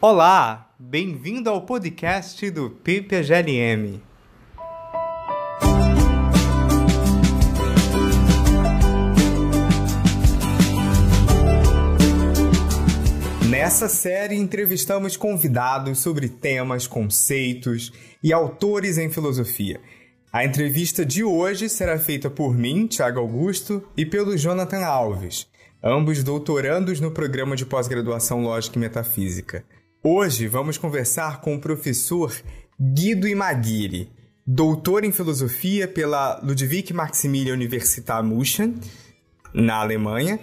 Olá, bem-vindo ao podcast do Pipe GLM. Nessa série, entrevistamos convidados sobre temas, conceitos e autores em filosofia. A entrevista de hoje será feita por mim, Tiago Augusto, e pelo Jonathan Alves, ambos doutorandos no programa de pós-graduação Lógica e Metafísica. Hoje vamos conversar com o professor Guido Imagiri, doutor em filosofia pela Ludwig Maximilian Universität München, na Alemanha,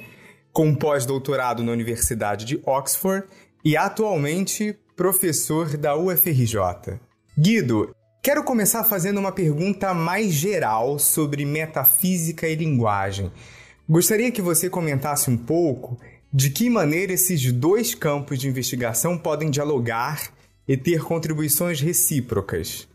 com pós-doutorado na Universidade de Oxford e atualmente professor da UFRJ. Guido, Quero começar fazendo uma pergunta mais geral sobre metafísica e linguagem. Gostaria que você comentasse um pouco de que maneira esses dois campos de investigação podem dialogar e ter contribuições recíprocas.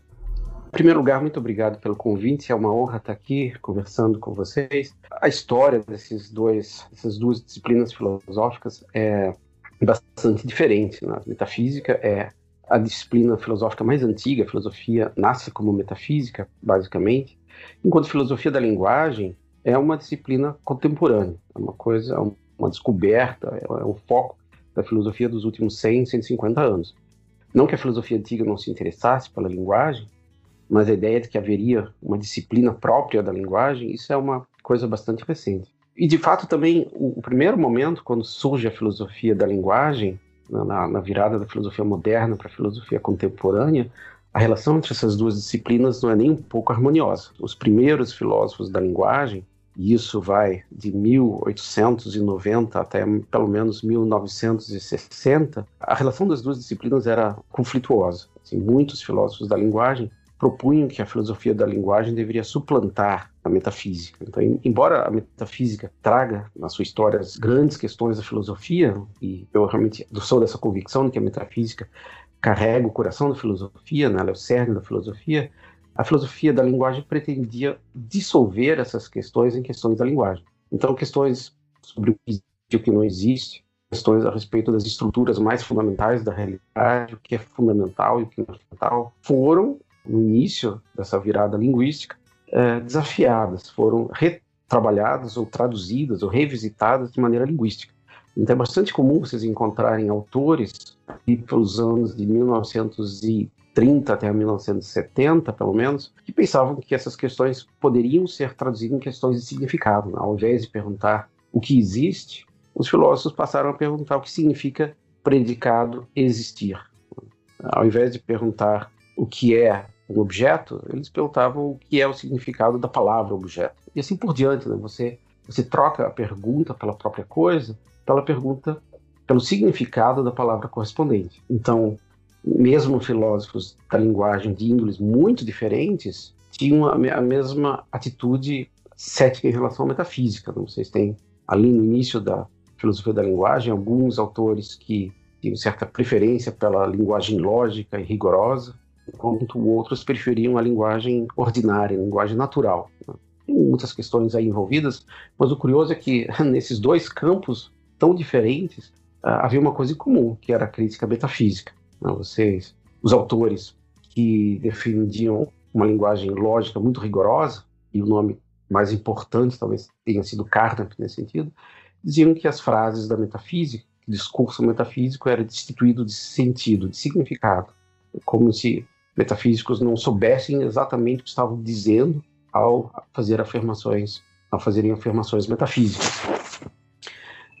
Em primeiro lugar, muito obrigado pelo convite. É uma honra estar aqui conversando com vocês. A história desses dois, dessas duas disciplinas filosóficas é bastante diferente. Né? Metafísica é a disciplina filosófica mais antiga, a filosofia nasce como metafísica, basicamente, enquanto filosofia da linguagem é uma disciplina contemporânea, é uma coisa, é uma descoberta, é o foco da filosofia dos últimos 100, 150 anos. Não que a filosofia antiga não se interessasse pela linguagem, mas a ideia de que haveria uma disciplina própria da linguagem, isso é uma coisa bastante recente. E de fato também o, o primeiro momento quando surge a filosofia da linguagem na, na virada da filosofia moderna para a filosofia contemporânea, a relação entre essas duas disciplinas não é nem um pouco harmoniosa. Os primeiros filósofos da linguagem, e isso vai de 1890 até pelo menos 1960, a relação das duas disciplinas era conflituosa. Assim, muitos filósofos da linguagem propunham que a filosofia da linguagem deveria suplantar a metafísica. Então, embora a metafísica traga na sua história as grandes questões da filosofia, e eu realmente sou dessa convicção de que a metafísica carrega o coração da filosofia, né, ela é o cerne da filosofia, a filosofia da linguagem pretendia dissolver essas questões em questões da linguagem. Então, questões sobre o que existe e o que não existe, questões a respeito das estruturas mais fundamentais da realidade, o que é fundamental e o que não é fundamental, foram no início dessa virada linguística, é, desafiadas, foram retrabalhadas ou traduzidas ou revisitadas de maneira linguística. Então é bastante comum vocês encontrarem autores, pelos anos de 1930 até 1970, pelo menos, que pensavam que essas questões poderiam ser traduzidas em questões de significado. Né? Ao invés de perguntar o que existe, os filósofos passaram a perguntar o que significa predicado existir. Ao invés de perguntar o que é um objeto, eles perguntavam o que é o significado da palavra objeto. E assim por diante, né? Você, você troca a pergunta pela própria coisa, pela pergunta pelo significado da palavra correspondente. Então, mesmo filósofos da linguagem de índoles muito diferentes tinham a, mesma atitude cética em relação à metafísica. Né? Vocês têm ali no início da filosofia da linguagem alguns autores que tinham certa preferência pela linguagem lógica e rigorosa, enquanto outros preferiam a linguagem ordinária, a linguagem natural. Né? Tem muitas questões aí envolvidas, mas o curioso é que nesses dois campos tão diferentes ah, havia uma coisa em comum, que era a crítica metafísica. Né? Vocês, os autores que defendiam uma linguagem lógica muito rigorosa, e o nome mais importante talvez tenha sido Carnap nesse sentido, diziam que as frases da metafísica, o discurso metafísico era destituído de sentido, de significado, como se metafísicos não soubessem exatamente o que estavam dizendo ao fazer afirmações, ao fazerem afirmações metafísicas.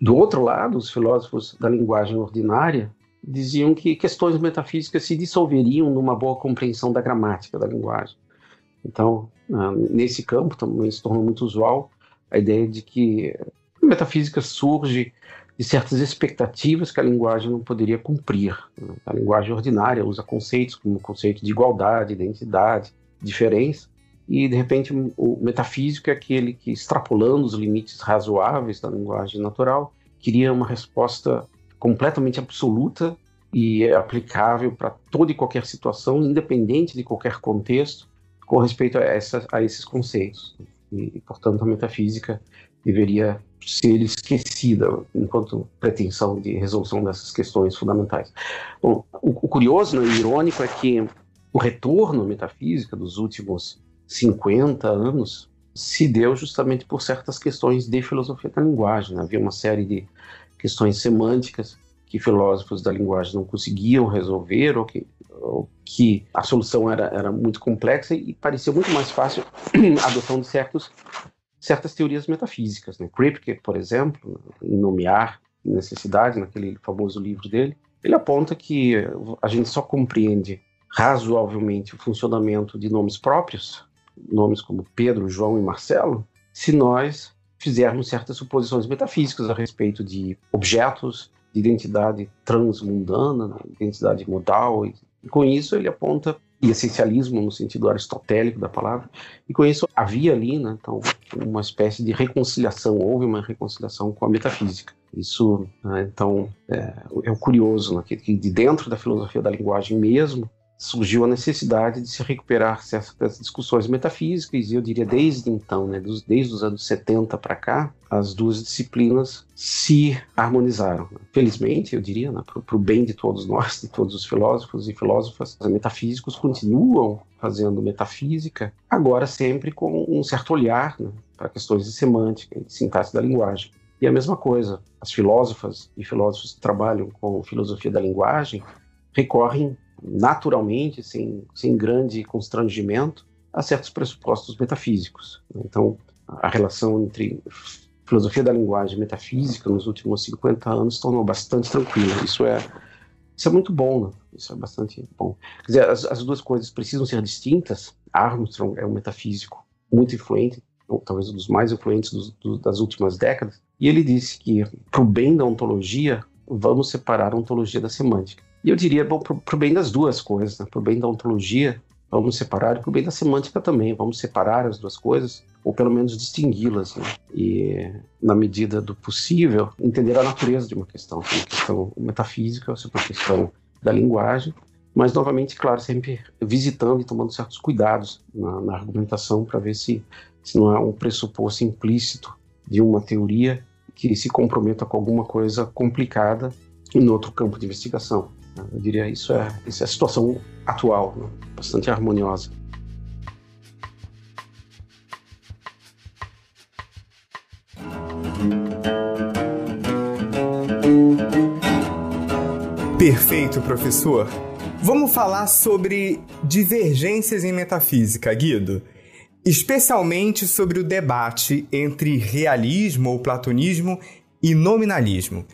Do outro lado, os filósofos da linguagem ordinária diziam que questões metafísicas se dissolveriam numa boa compreensão da gramática da linguagem. Então, nesse campo também se tornou muito usual a ideia de que a metafísica surge de certas expectativas que a linguagem não poderia cumprir. A linguagem ordinária usa conceitos como o conceito de igualdade, identidade, diferença, e de repente o metafísico é aquele que, extrapolando os limites razoáveis da linguagem natural, queria uma resposta completamente absoluta e aplicável para toda e qualquer situação, independente de qualquer contexto, com respeito a, essa, a esses conceitos. E, portanto, a metafísica deveria ser esquecida enquanto pretensão de resolução dessas questões fundamentais. Bom, o, o curioso né, e irônico é que o retorno à metafísica dos últimos 50 anos se deu justamente por certas questões de filosofia da linguagem. Né? Havia uma série de questões semânticas que filósofos da linguagem não conseguiam resolver ou que, ou que a solução era, era muito complexa e parecia muito mais fácil a adoção de certos certas teorias metafísicas. Né? Kripke, por exemplo, em Nomear Necessidade, naquele famoso livro dele, ele aponta que a gente só compreende razoavelmente o funcionamento de nomes próprios, nomes como Pedro, João e Marcelo, se nós fizermos certas suposições metafísicas a respeito de objetos, de identidade transmundana, né? identidade modal, e, e com isso ele aponta e essencialismo no sentido aristotélico da palavra. E com isso havia ali, né, então, uma espécie de reconciliação, houve uma reconciliação com a metafísica. Isso, né, então, é, é curioso, né, que, que de dentro da filosofia da linguagem mesmo, surgiu a necessidade de se recuperar certas discussões metafísicas, e eu diria desde então, né, desde os anos 70 para cá, as duas disciplinas se harmonizaram. Felizmente, eu diria, né, para o bem de todos nós, de todos os filósofos e filósofas, os metafísicos continuam fazendo metafísica, agora sempre com um certo olhar né, para questões de semântica e de sintaxe da linguagem. E a mesma coisa, as filósofas e filósofos que trabalham com filosofia da linguagem recorrem naturalmente, sem, sem grande constrangimento, a certos pressupostos metafísicos. Então, a relação entre filosofia da linguagem e metafísica nos últimos 50 anos tornou bastante tranquila. Isso é, isso é muito bom, né? isso é bastante bom. Quer dizer, as, as duas coisas precisam ser distintas. Armstrong é um metafísico muito influente, talvez um dos mais influentes das últimas décadas, e ele disse que, para o bem da ontologia, vamos separar a ontologia da semântica. E eu diria, bom, para o bem das duas coisas, né? para o bem da ontologia, vamos separar, e para o bem da semântica também, vamos separar as duas coisas, ou pelo menos distingui-las, né? e, na medida do possível, entender a natureza de uma questão, uma questão metafísica, se é uma questão da linguagem, mas, novamente, claro, sempre visitando e tomando certos cuidados na, na argumentação para ver se, se não é um pressuposto implícito de uma teoria que se comprometa com alguma coisa complicada em outro campo de investigação. Eu diria isso é, isso é a situação atual, né? bastante harmoniosa. Perfeito, professor. Vamos falar sobre divergências em metafísica, Guido. Especialmente sobre o debate entre realismo ou platonismo e nominalismo.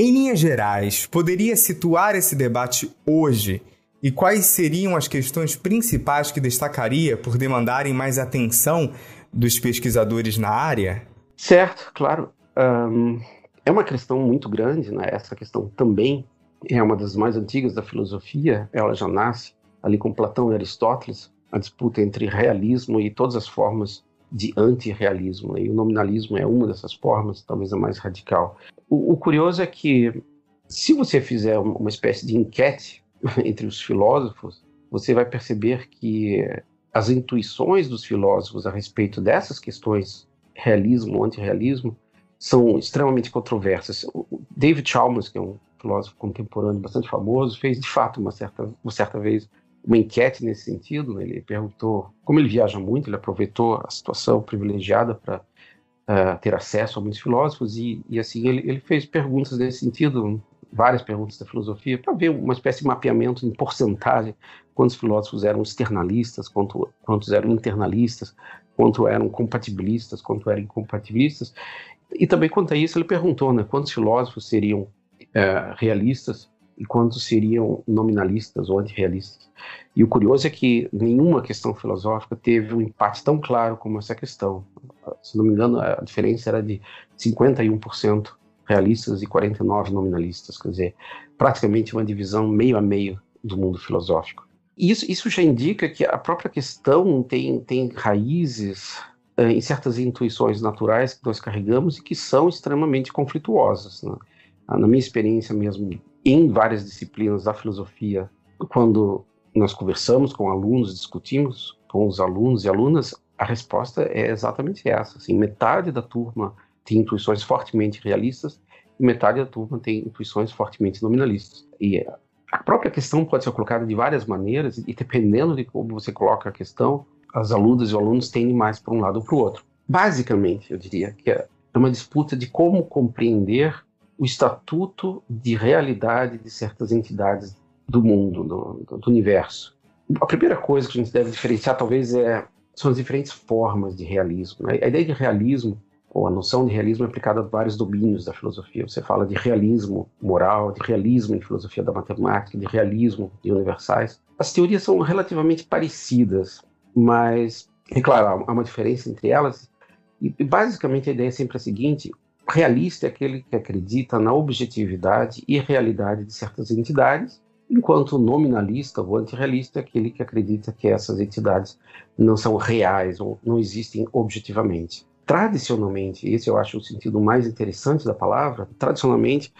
Em linhas gerais, poderia situar esse debate hoje e quais seriam as questões principais que destacaria por demandarem mais atenção dos pesquisadores na área? Certo, claro. Um, é uma questão muito grande, né? essa questão também é uma das mais antigas da filosofia, ela já nasce ali com Platão e Aristóteles, a disputa entre realismo e todas as formas de antirrealismo, e o nominalismo é uma dessas formas, talvez a mais radical. O, o curioso é que, se você fizer uma espécie de enquete entre os filósofos, você vai perceber que as intuições dos filósofos a respeito dessas questões, realismo, antirrealismo, são extremamente controversas. O David Chalmers, que é um filósofo contemporâneo bastante famoso, fez de fato uma certa, uma certa vez uma enquete nesse sentido. Ele perguntou, como ele viaja muito, ele aproveitou a situação privilegiada para uh, ter acesso a muitos filósofos e, e assim ele, ele, fez perguntas nesse sentido, várias perguntas da filosofia, para ver uma espécie de mapeamento em porcentagem, quantos filósofos eram externalistas, quanto, quantos eram internalistas, quanto eram compatibilistas, quanto eram incompatibilistas. E também quanto a isso ele perguntou, né, quantos filósofos seriam uh, realistas e quantos seriam nominalistas ou antirrealistas. E o curioso é que nenhuma questão filosófica teve um empate tão claro como essa questão. Se não me engano, a diferença era de 51% realistas e 49% nominalistas, quer dizer, praticamente uma divisão meio a meio do mundo filosófico. Isso, isso já indica que a própria questão tem, tem raízes eh, em certas intuições naturais que nós carregamos e que são extremamente conflituosas. Né? Na minha experiência mesmo em várias disciplinas da filosofia, quando nós conversamos com alunos, discutimos com os alunos e alunas, a resposta é exatamente essa. Assim, metade da turma tem intuições fortemente realistas e metade da turma tem intuições fortemente nominalistas. E a própria questão pode ser colocada de várias maneiras e dependendo de como você coloca a questão, as alunas e os alunos tendem mais para um lado ou para o outro. Basicamente, eu diria que é uma disputa de como compreender o estatuto de realidade de certas entidades do mundo, do, do universo. A primeira coisa que a gente deve diferenciar, talvez, é, são as diferentes formas de realismo. Né? A ideia de realismo, ou a noção de realismo, é aplicada a vários domínios da filosofia. Você fala de realismo moral, de realismo em filosofia da matemática, de realismo de universais. As teorias são relativamente parecidas, mas, é claro, há uma diferença entre elas. E, basicamente, a ideia é sempre a seguinte: realista é aquele que acredita na objetividade e realidade de certas entidades, enquanto nominalista ou antirrealista é aquele que acredita que essas entidades não são reais ou não existem objetivamente. Tradicionalmente, esse eu acho o sentido mais interessante da palavra, tradicionalmente,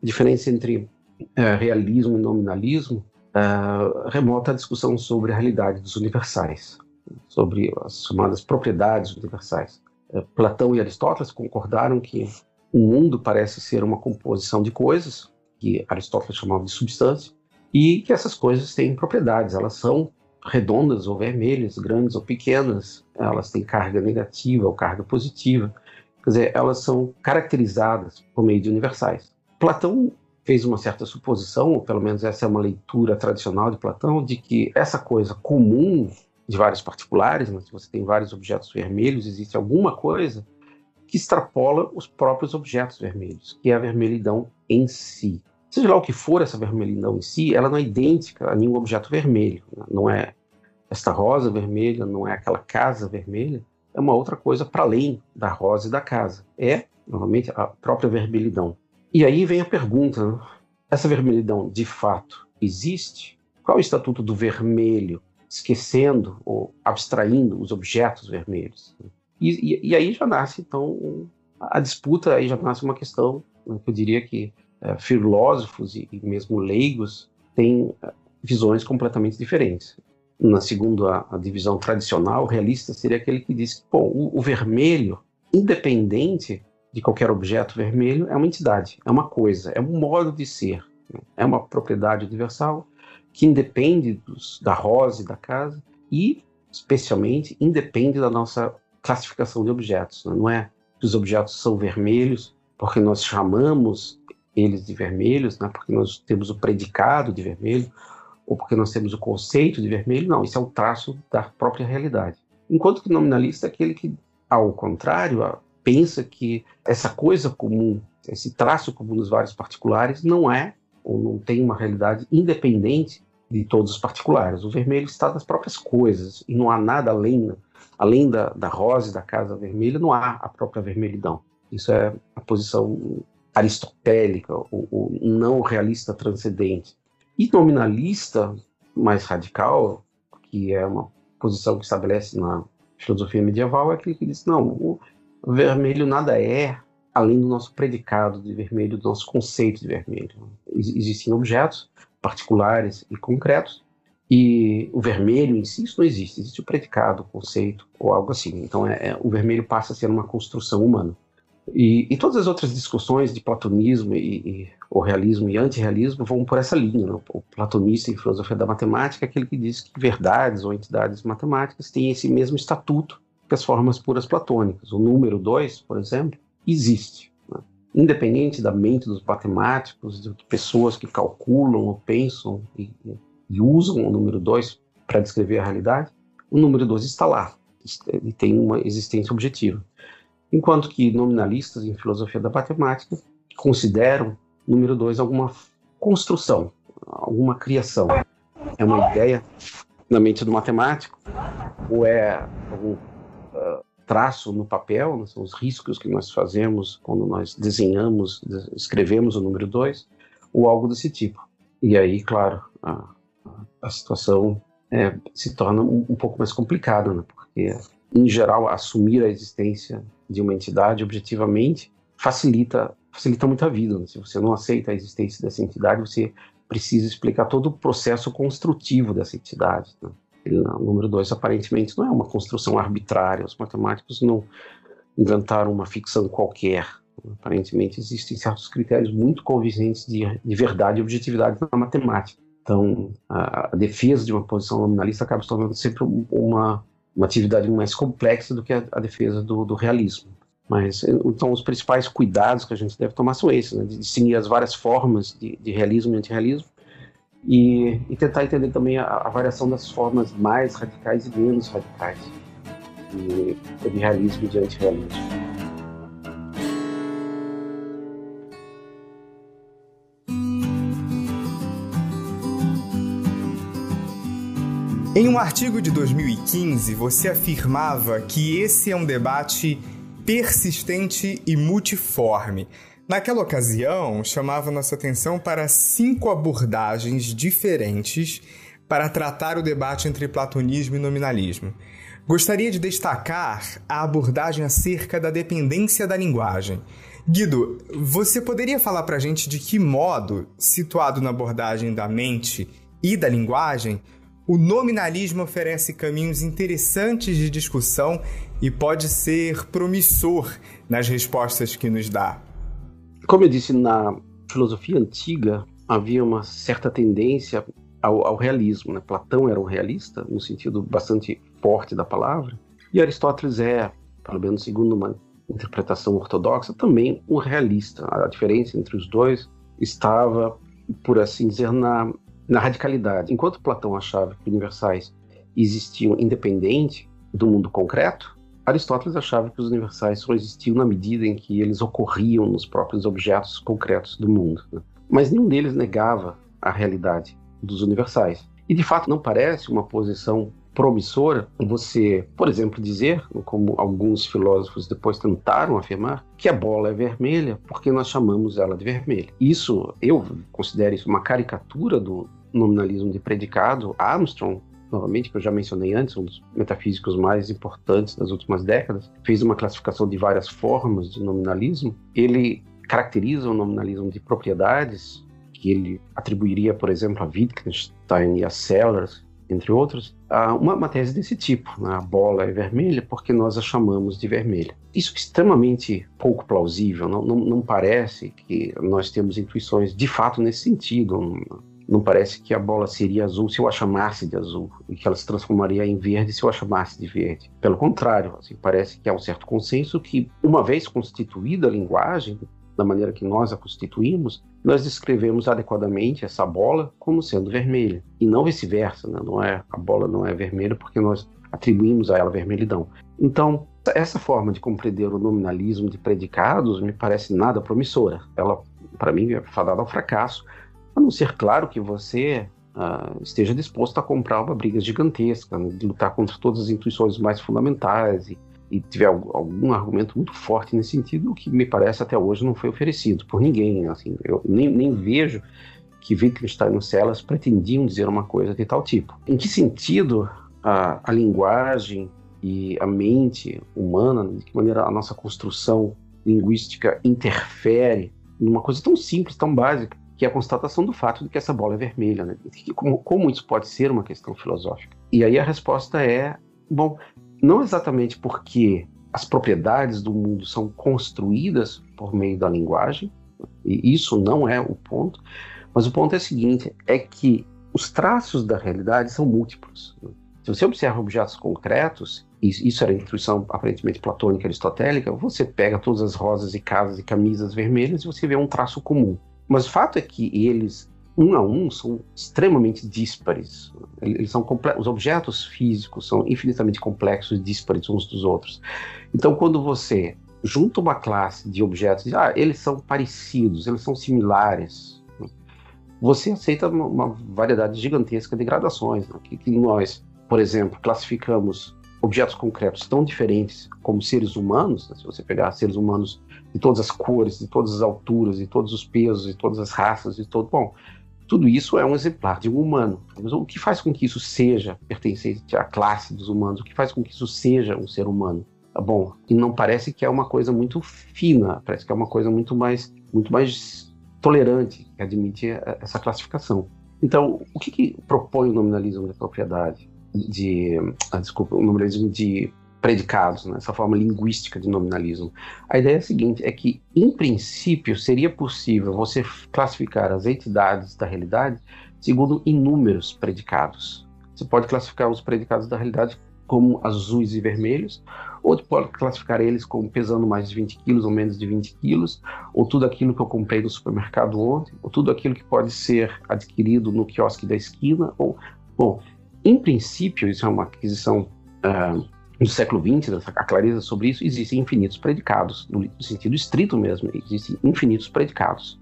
a diferença entre uh, realismo e nominalismo uh, remota a discussão sobre a realidade dos universais, sobre as chamadas propriedades universais. Eh, Platão e Aristóteles concordaram que o mundo parece ser uma composição de coisas, que Aristóteles chamava de substância, e que essas coisas têm propriedades, elas são redondas ou vermelhas, grandes ou pequenas, elas têm carga negativa ou carga positiva, quer dizer, elas são caracterizadas por meio de universais. Platão fez uma certa suposição, ou pelo menos essa é uma leitura tradicional de Platão, de que essa coisa comum de vários particulares, mas se você tem vários objetos vermelhos, existe alguma coisa que extrapola os próprios objetos vermelhos, que é a vermelhidão em si. Seja lá o que for essa vermelhidão em si, ela não é idêntica a nenhum objeto vermelho. Né? Não é esta rosa vermelha, não é aquela casa vermelha, é uma outra coisa para além da rosa e da casa. É, novamente, a própria vermelhidão. E aí vem a pergunta: né? essa vermelhidão de fato existe? Qual é o estatuto do vermelho esquecendo ou abstraindo os objetos vermelhos. E, e, e aí já nasce, então, a disputa, aí já nasce uma questão, né, que eu diria que é, filósofos e, e, mesmo leigos têm é, visões completamente diferentes. Na segunda a, divisão tradicional, realista seria aquele que diz que bom, o, o vermelho, independente de qualquer objeto vermelho, é uma entidade, é uma coisa, é um modo de ser, né? é uma propriedade universal que independe dos, da rosa e da casa e, especialmente, independe da nossa classificação de objetos. Né? Não é que os objetos são vermelhos porque nós chamamos eles de vermelhos, né? porque nós temos o predicado de vermelho ou porque nós temos o conceito de vermelho. Não, isso é o traço da própria realidade. Enquanto que nominalista é aquele que, ao contrário, pensa que essa coisa comum, esse traço comum dos vários particulares, não é ou não tem uma realidade independente de todos os particulares. O vermelho está nas próprias coisas e não há nada além, além da, da rosa e da casa vermelha, não há a própria vermelhidão. Isso é a posição aristotélica, o, o não realista transcendente. E nominalista mais radical, que é uma posição que estabelece na filosofia medieval, é aquele que diz: não, o vermelho nada é além do nosso predicado de vermelho, do nosso conceito de vermelho. Existem objetos particulares e concretos. E o vermelho em si, isso não existe. Existe o predicado, o conceito ou algo assim. Então, é, é, o vermelho passa a ser uma construção humana. E, e todas as outras discussões de platonismo e, e o realismo e antirrealismo vão por essa linha. Né? O platonista em filosofia da matemática é aquele que diz que verdades ou entidades matemáticas têm esse mesmo estatuto que as formas puras platônicas. O número 2, por exemplo, existe independente da mente dos matemáticos, de pessoas que calculam ou pensam e, e usam o número 2 para descrever a realidade, o número 2 está lá e tem uma existência objetiva. Enquanto que nominalistas em filosofia da matemática consideram o número 2 alguma construção, alguma criação. É uma ideia na mente do matemático, ou é algum traço no papel, né, são os riscos que nós fazemos quando nós desenhamos, escrevemos o número 2, ou algo desse tipo. E aí, claro, a, a situação é, se torna um, um, pouco mais complicada, né, porque, em geral, assumir a existência de uma entidade objetivamente facilita, facilita muito a vida. Né? Se você não aceita a existência dessa entidade, você precisa explicar todo o processo construtivo dessa entidade. Né? O número 2 aparentemente não é uma construção arbitrária. Os matemáticos não, inventaram uma ficção qualquer. Aparentemente existem certos critérios muito convincentes de, de verdade e objetividade na matemática. Então, a, a, defesa de uma posição nominalista acaba se tornando sempre uma, uma atividade mais complexa do que a, a defesa do, do, realismo. Mas, então, os principais cuidados que a gente deve tomar são esses, né, de distinguir as várias formas de, de realismo e antirrealismo, e, e tentar entender também a, a, variação das formas mais radicais e menos radicais de, realismo e antirrealismo. Em um artigo de 2015, você afirmava que esse é um debate persistente e multiforme. Naquela ocasião, chamava nossa atenção para cinco abordagens diferentes para tratar o debate entre platonismo e nominalismo. Gostaria de destacar a abordagem acerca da dependência da linguagem. Guido, você poderia falar para a gente de que modo, situado na abordagem da mente e da linguagem, o nominalismo oferece caminhos interessantes de discussão e pode ser promissor nas respostas que nos dá? Como eu disse, na filosofia antiga havia uma certa tendência ao, ao realismo. Né? Platão era um realista, no sentido bastante forte da palavra, e Aristóteles é, pelo menos segundo uma interpretação ortodoxa, também um realista. A diferença entre os dois estava, por assim dizer, na, na radicalidade. Enquanto Platão achava que universais existiam independente do mundo concreto, Aristóteles achava que os universais só existiam na medida em que eles ocorriam nos próprios objetos concretos do mundo. Né? Mas nenhum deles negava a realidade dos universais. E de fato não parece uma posição promissora você, por exemplo, dizer, como alguns filósofos depois tentaram afirmar, que a bola é vermelha porque nós chamamos ela de vermelha. Isso, eu considero isso uma caricatura do nominalismo de predicado. Armstrong novamente, que eu já mencionei antes, um dos metafísicos mais importantes das últimas décadas, fez uma classificação de várias formas de nominalismo. Ele caracteriza o nominalismo de propriedades, que ele atribuiria, por exemplo, a Wittgenstein e a Sellers, entre outros, a uma, uma tese desse tipo. Né? A bola é vermelha porque nós a chamamos de vermelha. Isso é extremamente pouco plausível, não, não, não parece que nós temos intuições de fato nesse sentido parece que a bola seria azul se eu a chamasse de azul e que ela se transformaria em verde se eu a chamasse de verde. Pelo contrário, assim, parece que há um certo consenso que, uma vez constituída a linguagem, da maneira que nós a constituímos, nós descrevemos adequadamente essa bola como sendo vermelha e não vice-versa, né? não é a bola não é vermelha porque nós atribuímos a ela vermelhidão. Então, essa forma de compreender o nominalismo de predicados me parece nada promissora. Ela, para mim, é fadada ao fracasso a não ser, claro, que você uh, esteja disposto a comprar uma briga gigantesca, né, lutar contra todas as intuições mais fundamentais e, e tiver algum, argumento muito forte nesse sentido, o que me parece até hoje não foi oferecido por ninguém. Assim, eu nem, nem vejo que Wittgenstein e Celas pretendiam dizer uma coisa de tal tipo. Em que sentido a, a linguagem e a mente humana, de que maneira a nossa construção linguística interfere numa coisa tão simples, tão básica, que é a constatação do fato de que essa bola é vermelha. Né? Como, como isso pode ser uma questão filosófica? E aí a resposta é: bom, não exatamente porque as propriedades do mundo são construídas por meio da linguagem, e isso não é o ponto, mas o ponto é o seguinte: é que os traços da realidade são múltiplos. Né? Se você observa objetos concretos, isso era a intuição aparentemente platônica aristotélica, você pega todas as rosas e casas e camisas vermelhas e você vê um traço comum. Mas o fato é que eles, um a um, são extremamente díspares. Eles são os objetos físicos são infinitamente complexos e díspares uns dos outros. Então, quando você junta uma classe de objetos, ah, eles são parecidos, eles são similares, você aceita uma, variedade gigantesca de gradações, né? que, que nós, por exemplo, classificamos objetos concretos tão diferentes como seres humanos, né? se você pegar seres humanos de todas as cores, de todas as alturas, de todos os pesos, de todas as raças, de todo. Bom, tudo isso é um exemplar de um humano. Mas o que faz com que isso seja pertencente à classe dos humanos? O que faz com que isso seja um ser humano? Tá bom, e não parece que é uma coisa muito fina, parece que é uma coisa muito mais, muito mais tolerante que admite essa classificação. Então, o que, que propõe o nominalismo de propriedade? De, ah, desculpa, o nominalismo de predicados, né, essa forma linguística de nominalismo. A ideia é a seguinte: é que, em princípio, seria possível você classificar as entidades da realidade segundo inúmeros predicados. Você pode classificar os predicados da realidade como azuis e vermelhos, ou pode classificar eles como pesando mais de 20 quilos ou menos de 20 quilos, ou tudo aquilo que eu comprei no supermercado ontem, ou tudo aquilo que pode ser adquirido no quiosque da esquina, ou, bom, em princípio, isso é uma aquisição uh, do século XX, a clareza sobre isso, existem infinitos predicados, no sentido estrito mesmo, existem infinitos predicados.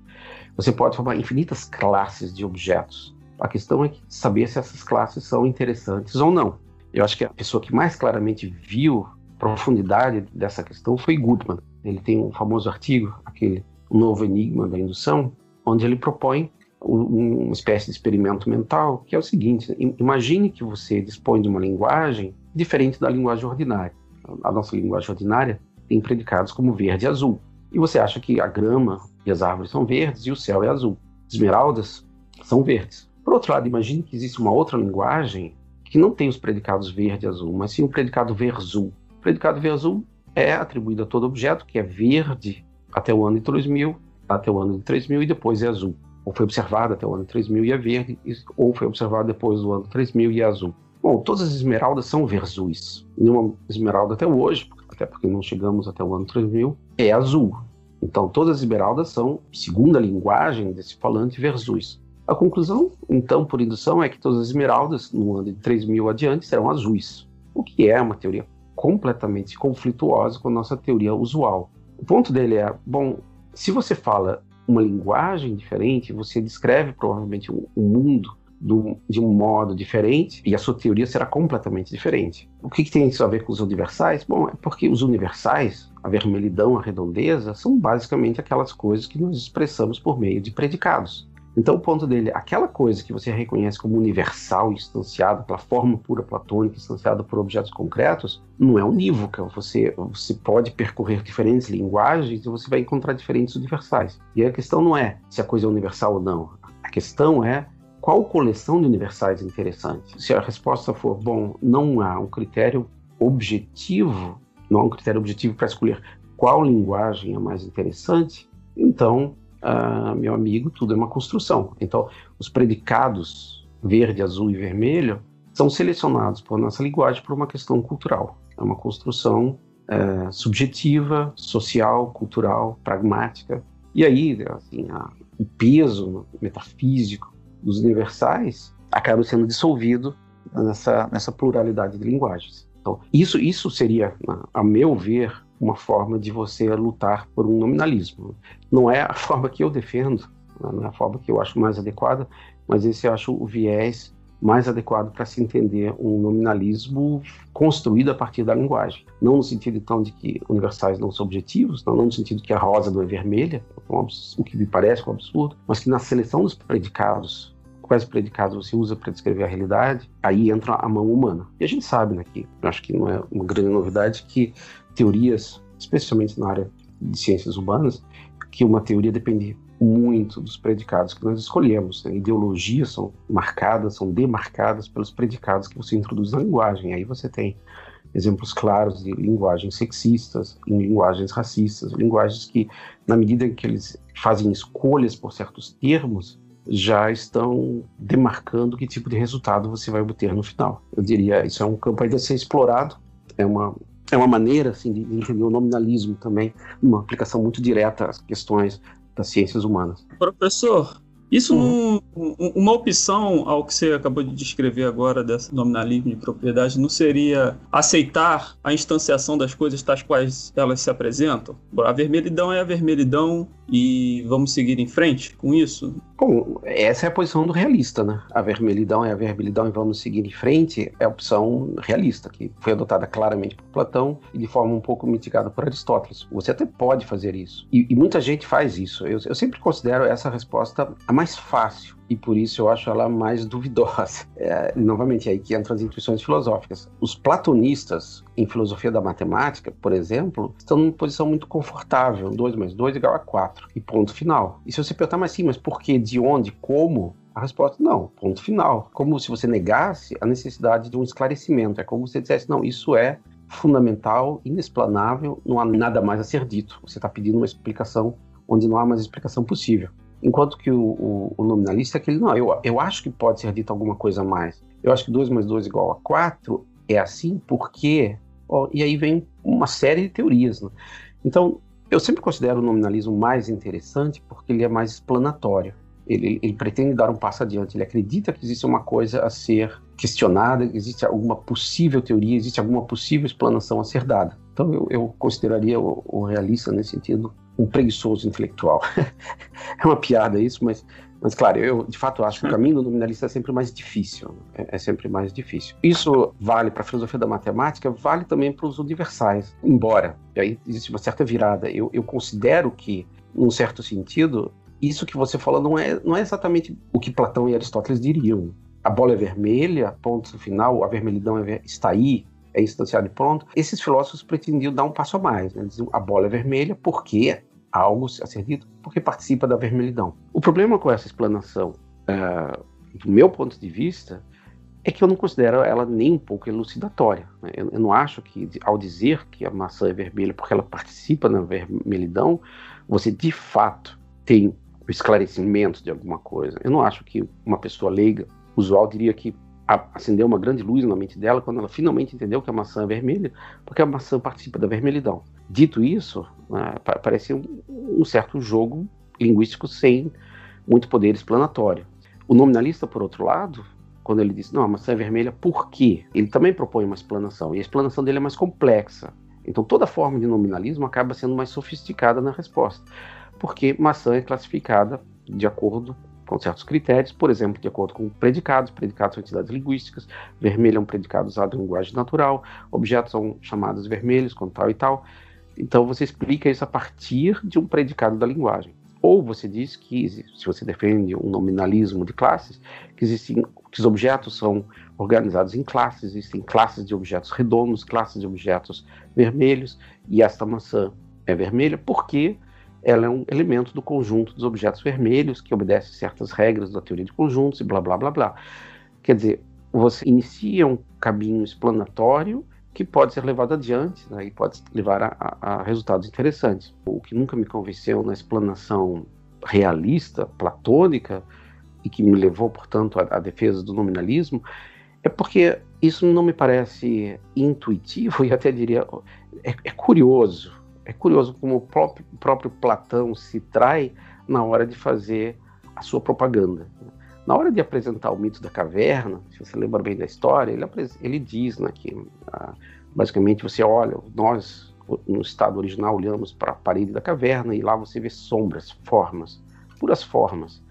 Você pode formar infinitas classes de objetos. A questão é saber se essas classes são interessantes ou não. Eu acho que a pessoa que mais claramente viu profundidade dessa questão foi Goodman. Ele tem um famoso artigo, aquele Novo Enigma da Indução, onde ele propõe uma espécie de experimento mental, que é o seguinte: imagine que você dispõe de uma linguagem diferente da linguagem ordinária. A nossa linguagem ordinária tem predicados como verde e azul. E você acha que a grama e as árvores são verdes e o céu é azul. Esmeraldas são verdes. Por outro lado, imagine que existe uma outra linguagem que não tem os predicados verde e azul, mas sim o predicado verzul. O predicado verzul é atribuído a todo objeto que é verde até o ano de 3000, até o ano de 3000 e depois é azul. Ou foi observado até o ano de 3000 e é verde, ou foi observado depois do ano 3000 e é azul. Bom, todas as esmeraldas são verzuis. Nenhuma esmeralda até hoje, até porque não chegamos até o ano 3000, é azul. Então, todas as esmeraldas são, segundo a linguagem desse falante, verzuis. A conclusão, então, por indução, é que todas as esmeraldas, no ano de 3000 adiante, serão azuis, o que é uma teoria completamente conflituosa com a nossa teoria usual. O ponto dele é, bom, se você fala uma linguagem diferente, você descreve provavelmente o um mundo do, de um modo diferente e a sua teoria será completamente diferente. O que, que, tem isso a ver com os universais? Bom, é porque os universais, a vermelhidão, a redondeza, são basicamente aquelas coisas que nós expressamos por meio de predicados. Então, o ponto dele, aquela coisa que você reconhece como universal, instanciada pela forma pura platônica, instanciada por objetos concretos, não é unívoca. Você, você pode percorrer diferentes linguagens e você vai encontrar diferentes universais. E a questão não é se a coisa é universal ou não. A questão é qual coleção de universais é interessante. Se a resposta for, bom, não há um critério objetivo, não há um critério objetivo para escolher qual linguagem é mais interessante, então ah, meu amigo, tudo é uma construção. Então, os predicados verde, azul e vermelho são selecionados por nossa linguagem por uma questão cultural. É uma construção é, subjetiva, social, cultural, pragmática. E aí, assim, a, o peso metafísico dos universais acaba sendo dissolvido nessa, nessa pluralidade de linguagens. Então, isso, isso seria, a meu ver, uma forma de você lutar por um nominalismo. Não é a forma que eu defendo, não é a forma que eu acho mais adequada, mas esse eu acho o viés mais adequado para se entender um nominalismo construído a partir da linguagem. Não no sentido, então, de que universais não são objetivos, não, não no sentido que a rosa não é vermelha, o que me parece um absurdo, mas que na seleção dos predicados, quais predicados você usa para descrever a realidade, aí entra a mão humana. E a gente sabe, né, que acho que não é uma grande novidade, que teorias, especialmente na área de ciências humanas, que uma teoria depende muito dos predicados que nós escolhemos. Né? Ideologias são marcadas, são demarcadas pelos predicados que você introduz na linguagem. Aí você tem exemplos claros de linguagens sexistas, linguagens racistas, linguagens que, na medida em que eles fazem escolhas por certos termos, já estão demarcando que tipo de resultado você vai obter no final. Eu diria, isso é um campo ainda a ser explorado, é uma é uma maneira assim, de entender o nominalismo também, uma aplicação muito direta às questões das ciências humanas. Professor, isso, uhum. uma opção ao que você acabou de descrever agora desse nominalismo de propriedade, não seria aceitar a instanciação das coisas tais quais elas se apresentam? A vermelhidão é a vermelhidão e vamos seguir em frente com isso? Bom, essa é a posição do realista, né? A vermelhidão é a vermelhidão e vamos seguir em frente é a opção realista, que foi adotada claramente por Platão e de forma um pouco mitigada por Aristóteles. Você até pode fazer isso. E, e muita gente faz isso. Eu, eu sempre considero essa resposta a mais fácil e por isso eu acho ela mais duvidosa. É, novamente, é aí que entram as intuições filosóficas. Os platonistas, em filosofia da matemática, por exemplo, estão numa posição muito confortável: 2 mais 2 igual a 4, e ponto final. E se você perguntar, mas sim, mas por que, de onde, como? A resposta não, ponto final. Como se você negasse a necessidade de um esclarecimento. É como se você dissesse, não, isso é fundamental, inexplanável, não há nada mais a ser dito. Você está pedindo uma explicação onde não há mais explicação possível. Enquanto que o, o, o nominalista, aquele, não, eu, eu acho que pode ser dito alguma coisa a mais. Eu acho que 2 mais 2 igual a 4 é assim porque. Ó, e aí vem uma série de teorias. Né? Então, eu sempre considero o nominalismo mais interessante porque ele é mais explanatório. Ele, ele, pretende dar um passo adiante. Ele acredita que existe uma coisa a ser questionada, existe alguma possível teoria, existe alguma possível explanação a ser dada. Então eu, eu consideraria o, o, realista nesse sentido um preguiçoso intelectual. é uma piada isso, mas, mas claro, eu de fato acho que o caminho do nominalista é sempre mais difícil. É, é sempre mais difícil. Isso vale para a filosofia da matemática, vale também para os universais. Embora, e aí existe uma certa virada, eu, eu considero que, num certo sentido, isso que você fala não é, não é exatamente o que Platão e Aristóteles diriam. A bola é vermelha, ponto final, a vermelhidão é, está aí, é instanciado e pronto. Esses filósofos pretendiam dar um passo a mais. Né? Diziam a bola é vermelha porque algo a ser dito, porque participa da vermelhidão. O problema com essa explanação, uh, do meu ponto de vista, é que eu não considero ela nem um pouco elucidatória. Né? Eu, eu, não acho que, ao dizer que a maçã é vermelha porque ela participa da vermelhidão, você de fato tem o esclarecimento de alguma coisa. Eu não acho que uma pessoa leiga, usual, diria que acendeu uma grande luz na mente dela quando ela finalmente entendeu que a maçã é vermelha, porque a maçã participa da vermelhidão. Dito isso, né, parece um, um, certo jogo linguístico sem muito poder explanatório. O nominalista, por outro lado, quando ele diz, não, a maçã é vermelha, por quê? Ele também propõe uma explanação, e a explanação dele é mais complexa. Então toda forma de nominalismo acaba sendo mais sofisticada na resposta porque maçã é classificada de acordo com certos critérios, por exemplo, de acordo com predicados, predicados são entidades linguísticas, vermelho é um predicado usado em linguagem natural, objetos são chamados vermelhos, com tal e tal. Então você explica isso a partir de um predicado da linguagem. Ou você diz que, se você defende um nominalismo de classes, que, existem, que os objetos são organizados em classes, existem classes de objetos redondos, classes de objetos vermelhos, e esta maçã é vermelha porque ela é um elemento do conjunto dos objetos vermelhos que obedece certas regras da teoria de conjuntos e blá blá blá blá. Quer dizer, você inicia um caminho explanatório que pode ser levado adiante né, e pode levar a, a, resultados interessantes. O que nunca me convenceu na explanação realista, platônica, e que me levou, portanto, à, à defesa do nominalismo, é porque isso não me parece intuitivo e até diria é, é curioso é curioso como o próprio, próprio Platão se trai na hora de fazer a sua propaganda. Na hora de apresentar o mito da caverna, se você lembra bem da história, ele, ele diz né, que ah, basicamente você olha, nós no estado original olhamos para a parede da caverna e lá você vê sombras, formas, puras formas,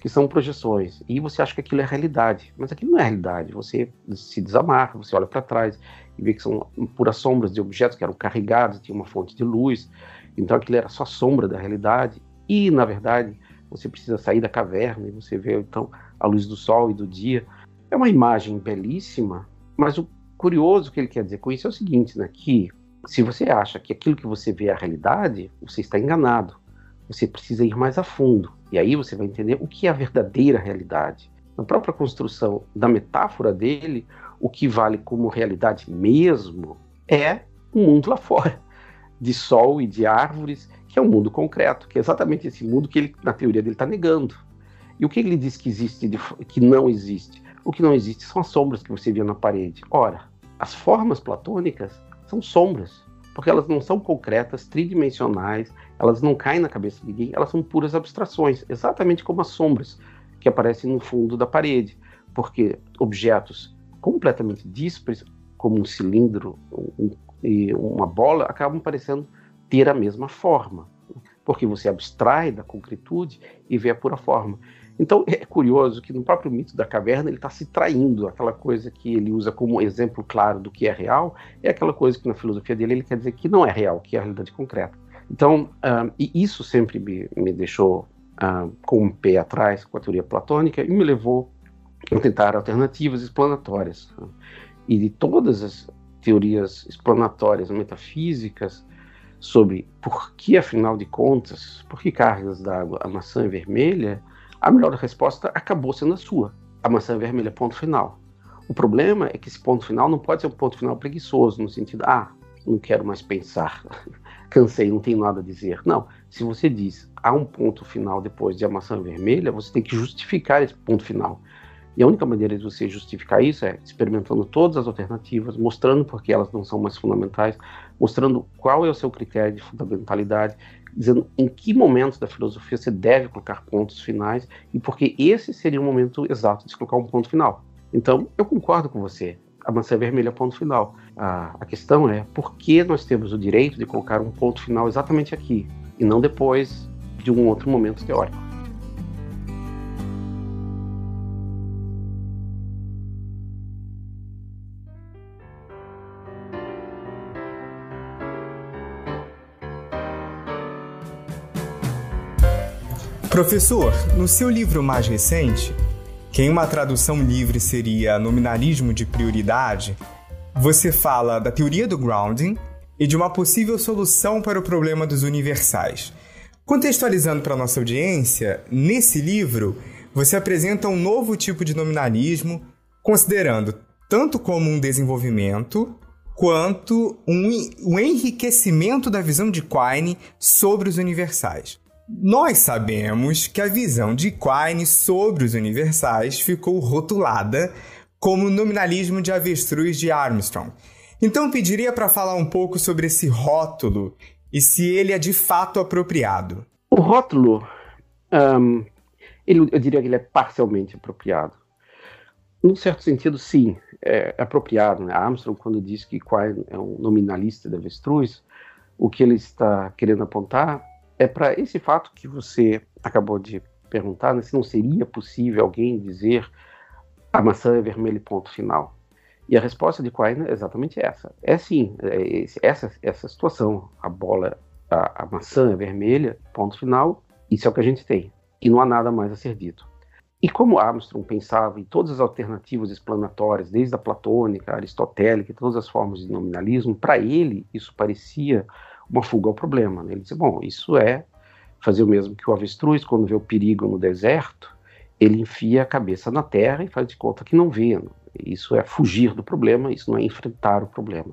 que são projeções. E você acha que aquilo é realidade, mas aquilo não é realidade. Você se desamarra, você olha para trás e vê que são puras sombras de objetos que eram carregados, tinha uma fonte de luz, então aquilo era só sombra da realidade, e na verdade você precisa sair da caverna e você vê então a luz do sol e do dia. É uma imagem belíssima, mas o curioso que ele quer dizer com isso é o seguinte, né, que se você acha que aquilo que você vê é a realidade, você está enganado. Você precisa ir mais a fundo. E aí você vai entender o que é a verdadeira realidade. Na própria construção da metáfora dele, o que vale como realidade mesmo é o mundo lá fora, de sol e de árvores, que é um mundo concreto, que é exatamente esse mundo que ele, na teoria dele, está negando. E o que ele diz que existe, de, que não existe? O que não existe são as sombras que você vê na parede. Ora, as formas platônicas são sombras, porque elas não são concretas, tridimensionais, elas não caem na cabeça de ninguém, elas são puras abstrações, exatamente como as sombras que aparecem no fundo da parede, porque objetos completamente díspares, como um cilindro um, e uma bola, acabam parecendo ter a mesma forma, porque você abstrai da concretude e vê a pura forma. Então é curioso que no próprio mito da caverna ele está se traindo, aquela coisa que ele usa como exemplo claro do que é real, é aquela coisa que na filosofia dele ele quer dizer que não é real, que é a realidade concreta. Então, uh, e isso sempre me, me deixou uh, com um pé atrás com a teoria platônica e me levou tentar alternativas explanatórias. E de todas as teorias explanatórias metafísicas sobre por que, afinal de contas, por que cargas d'água a maçã é vermelha, a melhor resposta acabou sendo a sua. A maçã é vermelha, ponto final. O problema é que esse ponto final não pode ser um ponto final preguiçoso, no sentido, ah, não quero mais pensar, cansei, não tenho nada a dizer. Não, se você diz há um ponto final depois de a maçã vermelha, você tem que justificar esse ponto final. E a única maneira de você justificar isso é experimentando todas as alternativas, mostrando por que elas não são mais fundamentais, mostrando qual é o seu critério de fundamentalidade, dizendo em que momentos da filosofia você deve colocar pontos finais e porque esse seria o momento exato de se colocar um ponto final. Então, eu concordo com você. A maçã vermelha é ponto final. A, a questão é por que nós temos o direito de colocar um ponto final exatamente aqui e não depois de um outro momento teórico. Professor, no seu livro mais recente, que em uma tradução livre seria Nominalismo de Prioridade, você fala da teoria do grounding e de uma possível solução para o problema dos universais. Contextualizando para nossa audiência, nesse livro você apresenta um novo tipo de nominalismo, considerando tanto como um desenvolvimento quanto um, um enriquecimento da visão de Quine sobre os universais. Nós sabemos que a visão de Quine sobre os universais ficou rotulada como nominalismo de avestruz de Armstrong. Então pediria para falar um pouco sobre esse rótulo e se ele é de fato apropriado. O rótulo, um, ele, eu diria que ele é parcialmente apropriado. Num certo sentido, sim, é apropriado. Né? Armstrong, quando diz que Quine é um nominalista de avestruz, o que ele está querendo apontar é para esse fato que você acabou de perguntar, né, se não seria possível alguém dizer a maçã é vermelha ponto final. E a resposta de Quine é exatamente essa. É sim, é essa, essa situação, a bola, a, a maçã é vermelha, ponto final, isso é o que a gente tem. E não há nada mais a ser dito. E como Armstrong pensava em todas as alternativas explanatórias, desde a platônica, a aristotélica, todas as formas de nominalismo, para ele isso parecia uma fuga ao problema. Né? Ele disse: bom, isso é fazer o mesmo que o avestruz, quando vê o perigo no deserto, ele enfia a cabeça na terra e faz de conta que não vê. Né? Isso é fugir do problema, isso não é enfrentar o problema.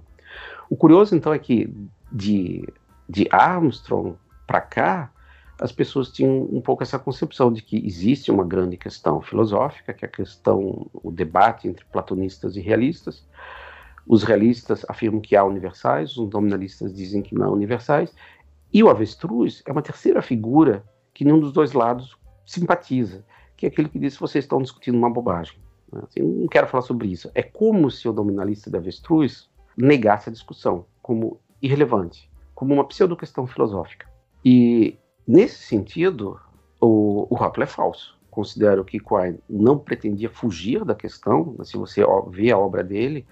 O curioso, então, é que de, de Armstrong para cá, as pessoas tinham um pouco essa concepção de que existe uma grande questão filosófica, que é a questão, o debate entre platonistas e realistas, os realistas afirmam que há universais, os nominalistas dizem que não há universais, e o avestruz é uma terceira figura que nenhum dos dois lados simpatiza, que é aquele que diz que vocês estão discutindo uma bobagem. Assim, não quero falar sobre isso. É como se o nominalista de avestruz negasse a discussão como irrelevante, como uma pseudo-questão filosófica. E, nesse sentido, o, o é falso. Considero que Quine não pretendia fugir da questão, se você vê a obra dele,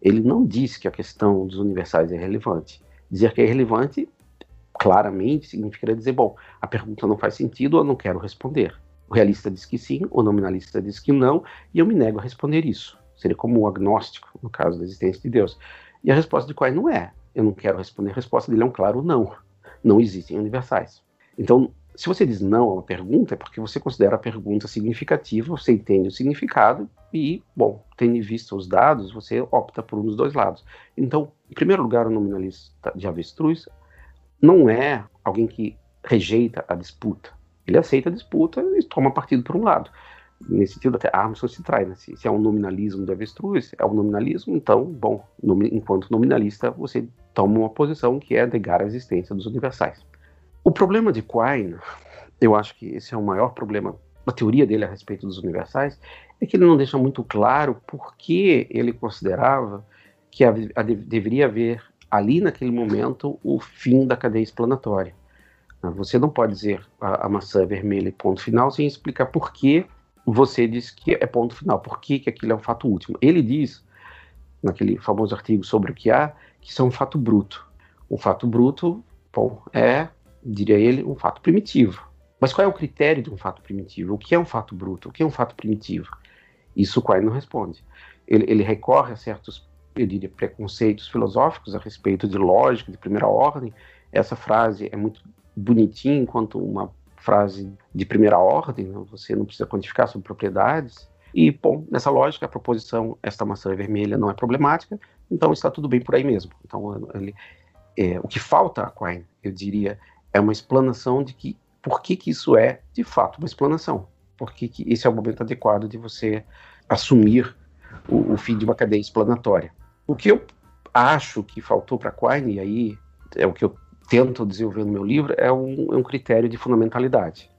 ele não diz que a questão dos universais é relevante. Dizer que é relevante, claramente, significaria dizer, bom, a pergunta não faz sentido, eu não quero responder. O realista diz que sim, o nominalista diz que não, e eu me nego a responder isso. Seria como o agnóstico, no caso da existência de Deus. E a resposta de Quine não é, eu não quero responder, a resposta dele é um claro não. Não existem universais. Então, se você diz não a uma pergunta, é porque você considera a pergunta significativa, você entende o significado e, bom, tendo visto os dados, você opta por um dos dois lados. Então, em primeiro lugar, o nominalista de avestruz não é alguém que rejeita a disputa. Ele aceita a disputa e toma partido por um lado. Nesse sentido, até Armstrong se trai. Né? Se, se, é um nominalismo de avestruz, é um nominalismo, então, bom, enquanto nominalista, você toma uma posição que é negar a existência dos universais. O problema de Quine, eu acho que esse é o maior problema, a teoria dele a respeito dos universais, é que ele não deixa muito claro por que ele considerava que a, a, deveria haver ali naquele momento o fim da cadeia explanatória. Você não pode dizer a, a maçã é vermelha e ponto final sem explicar por que você diz que é ponto final, por que, que aquilo é um fato último. Ele diz, naquele famoso artigo sobre o que há, que isso é um fato bruto. O fato bruto, bom, é diria ele, um fato primitivo. Mas qual é o critério de um fato primitivo? O que é um fato bruto? O que é um fato primitivo? Isso Quine não responde. Ele, ele, recorre a certos, eu diria, preconceitos filosóficos a respeito de lógica de primeira ordem. Essa frase é muito bonitinha enquanto uma frase de primeira ordem, né? você não precisa quantificar sobre propriedades. E, bom, nessa lógica, a proposição esta maçã é vermelha não é problemática, então está tudo bem por aí mesmo. Então, ele, é, o que falta a Quine, eu diria, é uma explanação de que por que, que isso é, de fato, uma explanação. Por que, que esse é o momento adequado de você assumir o, o fim de uma cadeia explanatória. O que eu acho que faltou para Quine, e aí é o que eu tento desenvolver no meu livro, é um, é um critério de fundamentalidade.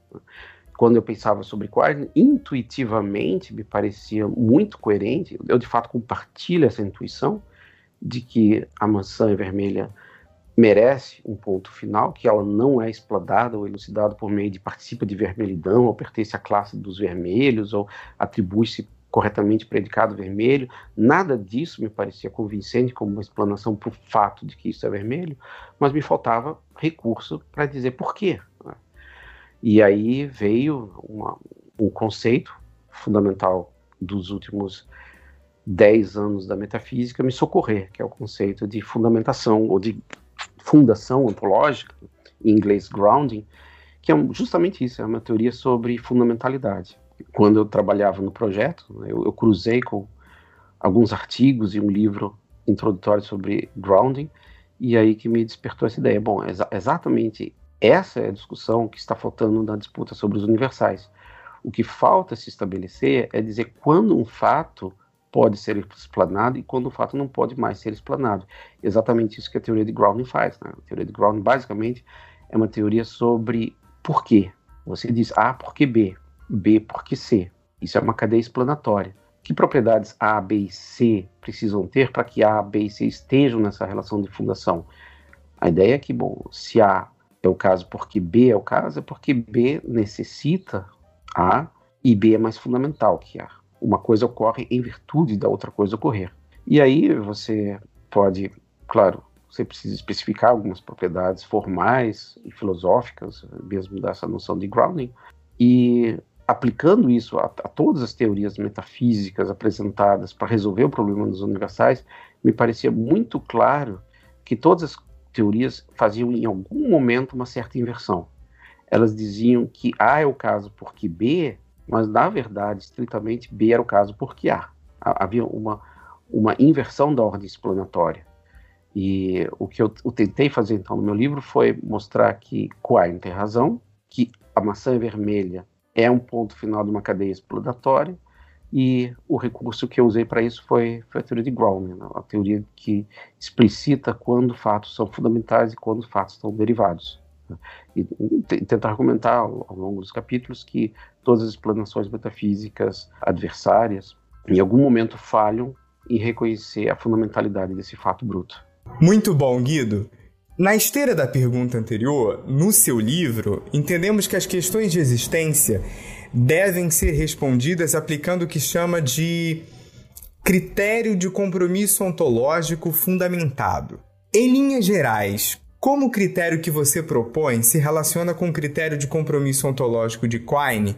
Quando eu pensava sobre Quine, intuitivamente me parecia muito coerente, eu de fato compartilho essa intuição de que a maçã vermelha merece um ponto final, que ela não é explanada ou elucidada por meio de participa de vermelhidão, ou pertence à classe dos vermelhos, ou atribui-se corretamente predicado vermelho, nada disso me parecia convincente como uma explanação para o fato de que isso é vermelho, mas me faltava recurso para dizer por quê. Né? E aí veio uma, um conceito fundamental dos últimos dez anos da metafísica me socorrer, que é o conceito de fundamentação ou de fundação ontológica, em inglês grounding, que é justamente isso, é uma teoria sobre fundamentalidade quando eu trabalhava no projeto, né, eu, eu cruzei com alguns artigos e um livro introdutório sobre grounding, e aí que me despertou essa ideia. Bom, exa exatamente essa é a discussão que está faltando na disputa sobre os universais. O que falta se estabelecer é dizer quando um fato pode ser explanado e quando o fato não pode mais ser explanado. Exatamente isso que a teoria de grounding faz. Né? A teoria de grounding, basicamente, é uma teoria sobre por quê. Você diz A porque B. B porque C. Isso é uma cadeia explanatória. Que propriedades A, B e C precisam ter para que A, B e C estejam nessa relação de fundação? A ideia é que, bom, se A é o caso porque B é o caso, é porque B necessita A e B é mais fundamental que A. Uma coisa ocorre em virtude da outra coisa ocorrer. E aí você pode, claro, você precisa especificar algumas propriedades formais e filosóficas, mesmo dessa noção de grounding, e aplicando isso a, a, todas as teorias metafísicas apresentadas para resolver o problema dos universais, me parecia muito claro que todas as teorias faziam em algum momento uma certa inversão. Elas diziam que A é o caso porque B, mas na verdade, estritamente, B era o caso porque A. Havia uma, uma inversão da ordem explanatória. E o que eu, eu tentei fazer então no meu livro foi mostrar que Quine tem razão, que a maçã vermelha é um ponto final de uma cadeia exploratória e o recurso que eu usei para isso foi, foi, a teoria de Grauman, né? a teoria que explicita quando fatos são fundamentais e quando fatos estão derivados. E tentar argumentar ao, ao, longo dos capítulos que todas as explanações metafísicas adversárias em algum momento falham em reconhecer a fundamentalidade desse fato bruto. Muito bom, Guido. Na esteira da pergunta anterior, no seu livro, entendemos que as questões de existência devem ser respondidas aplicando o que chama de critério de compromisso ontológico fundamentado. Em linhas gerais, como o critério que você propõe se relaciona com o critério de compromisso ontológico de Quine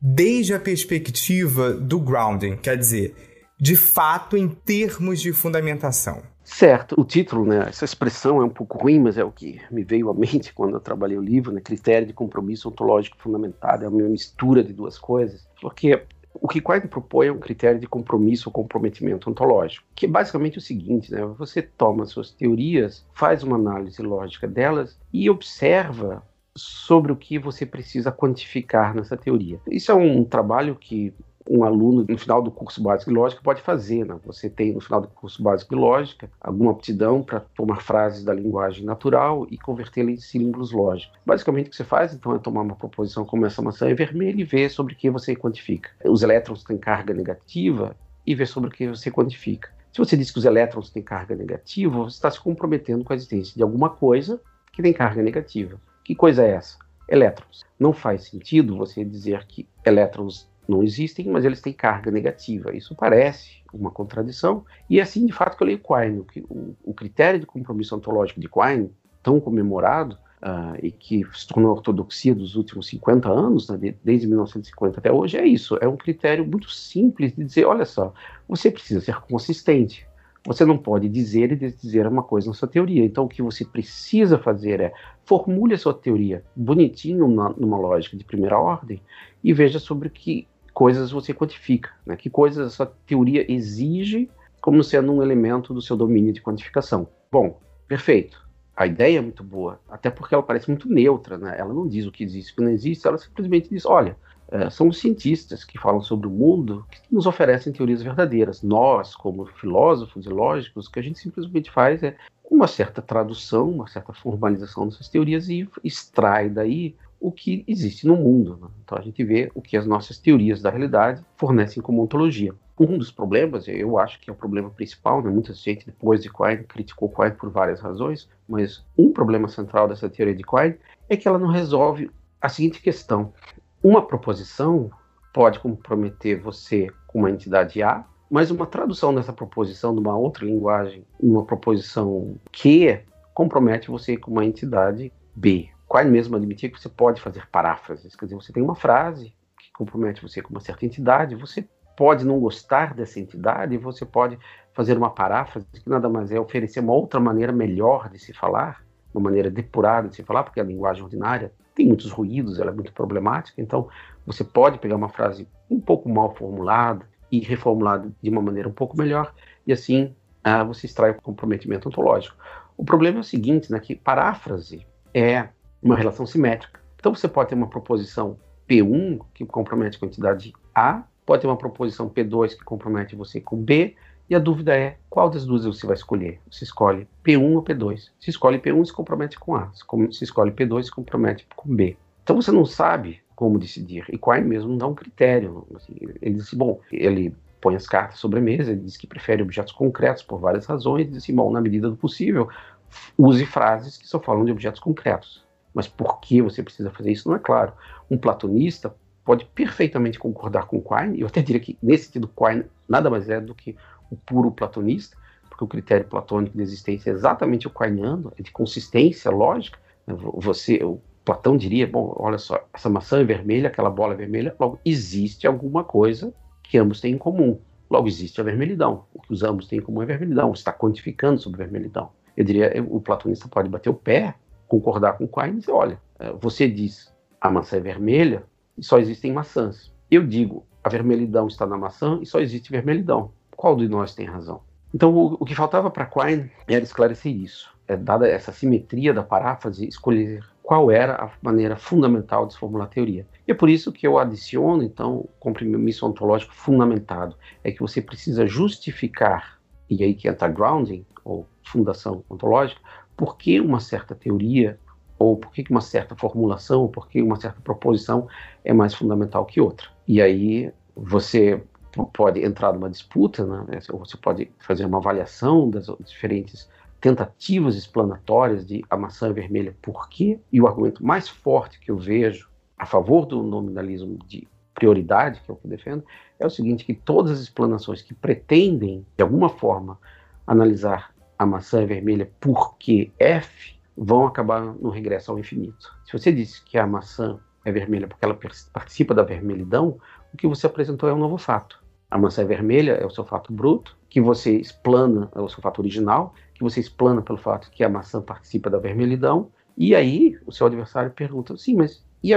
desde a perspectiva do grounding, quer dizer, de fato em termos de fundamentação? Certo, o título, né, essa expressão é um pouco ruim, mas é o que me veio à mente quando eu trabalhei o livro, né, critério de compromisso ontológico fundamentado, é uma mistura de duas coisas, porque o que Quine propõe é um critério de compromisso ou comprometimento ontológico, que é basicamente o seguinte, né, você toma suas teorias, faz uma análise lógica delas e observa sobre o que você precisa quantificar nessa teoria. Isso é um trabalho que um aluno no final do curso básico de lógica pode fazer. Né? Você tem no final do curso básico de lógica alguma aptidão para tomar frases da linguagem natural e convertê-las em símbolos lógicos. Basicamente o que você faz então é tomar uma proposição como essa maçã é vermelha e ver sobre o que você quantifica. Os elétrons têm carga negativa e ver sobre o que você quantifica. Se você diz que os elétrons têm carga negativa, você está se comprometendo com a existência de alguma coisa que tem carga negativa. Que coisa é essa? Elétrons. Não faz sentido você dizer que elétrons não existem, mas eles têm carga negativa. Isso parece uma contradição, e é assim de fato que eu leio Quine. O, o critério de compromisso ontológico de Quine, tão comemorado, uh, e que se tornou ortodoxia dos últimos 50 anos, né, desde 1950 até hoje, é isso. É um critério muito simples de dizer: olha só, você precisa ser consistente. Você não pode dizer e desdizer uma coisa na sua teoria. Então, o que você precisa fazer é formule a sua teoria bonitinho numa, lógica de primeira ordem e veja sobre que coisas você quantifica, né? que coisas essa teoria exige como sendo um elemento do seu domínio de quantificação. Bom, perfeito. A ideia é muito boa, até porque ela parece muito neutra, né? Ela não diz o que existe o que não existe, ela simplesmente diz, olha, é, são os cientistas que falam sobre o mundo que nos oferecem teorias verdadeiras. Nós, como filósofos e lógicos, o que a gente simplesmente faz é uma certa tradução, uma certa formalização dessas teorias e extrai daí o que existe no mundo. Né? Então a gente vê o que as nossas teorias da realidade fornecem como ontologia. Um dos problemas, eu acho que é o problema principal, né? muita gente depois de Quine criticou Quine por várias razões, mas um problema central dessa teoria de Quine é que ela não resolve a seguinte questão. Uma proposição pode comprometer você com uma entidade A, mas uma tradução dessa proposição de uma outra linguagem, uma proposição Q, compromete você com uma entidade B. Quine mesmo admitia que você pode fazer paráfrases, quer dizer, você tem uma frase que compromete você com uma certa entidade, você pode não gostar dessa entidade, você pode fazer uma paráfrase que nada mais é oferecer uma outra maneira melhor de se falar, uma maneira depurada de se falar, porque a linguagem ordinária tem muitos ruídos, ela é muito problemática, então você pode pegar uma frase um pouco mal formulada e reformulada de uma maneira um pouco melhor, e assim ah, você extrai o comprometimento ontológico. O problema é o seguinte, né, que paráfrase é uma relação simétrica. Então você pode ter uma proposição P1 que compromete com a entidade A, pode ter uma proposição P2 que compromete você com B, e a dúvida é qual das duas você vai escolher. Você escolhe P1 ou P2. Se escolhe P1, se compromete com A. Se escolhe P2, se compromete com B. Então você não sabe como decidir. E Quine mesmo não dá um critério. Assim, ele diz assim, bom, ele põe as cartas sobre a mesa, ele diz que prefere objetos concretos por várias razões, e diz assim, bom, na medida do possível, use frases que só falam de objetos concretos. Mas por que você precisa fazer isso não é claro. Um platonista pode perfeitamente concordar com Quine, eu até diria que, nesse sentido, Quine nada mais é do que o puro platonista, porque o critério platônico de existência é exatamente o quineano, é de consistência lógica. Você, o Platão diria, bom, olha só, essa maçã é vermelha, aquela bola é vermelha, logo existe alguma coisa que ambos têm em comum. Logo existe a vermelhidão. O que os ambos têm em comum é vermelhidão. Você está quantificando sobre vermelhidão. Eu diria, o platonista pode bater o pé, concordar com Quine e dizer, olha, é, você diz a maçã é vermelha, e só existem maçãs. Eu digo, a vermelhidão está na maçã e só existe vermelhidão. Qual de nós tem razão? Então, o, o que faltava para Quine era esclarecer isso. É, dada essa simetria da paráfrase, escolher qual era a maneira fundamental de se formular a teoria. E é por isso que eu adiciono, então, o compromisso ontológico fundamentado. É que você precisa justificar, e aí que entra grounding, ou fundação ontológica, por que uma certa teoria ou por que uma certa formulação, ou por que uma certa proposição é mais fundamental que outra. E aí você pode entrar numa disputa, né? ou você pode fazer uma avaliação das diferentes tentativas explanatórias de a maçã é vermelha por quê, e o argumento mais forte que eu vejo a favor do nominalismo de prioridade, que é o que eu defendo, é o seguinte, que todas as explanações que pretendem, de alguma forma, analisar a maçã é vermelha porque F, vão acabar no regresso ao infinito. Se você disse que a maçã é vermelha porque ela participa da vermelhidão, o que você apresentou é um novo fato. A maçã é vermelha é o seu fato bruto, que você explana, é o seu fato original, que você explana pelo fato que a maçã participa da vermelhidão, e aí o seu adversário pergunta, sim, mas e,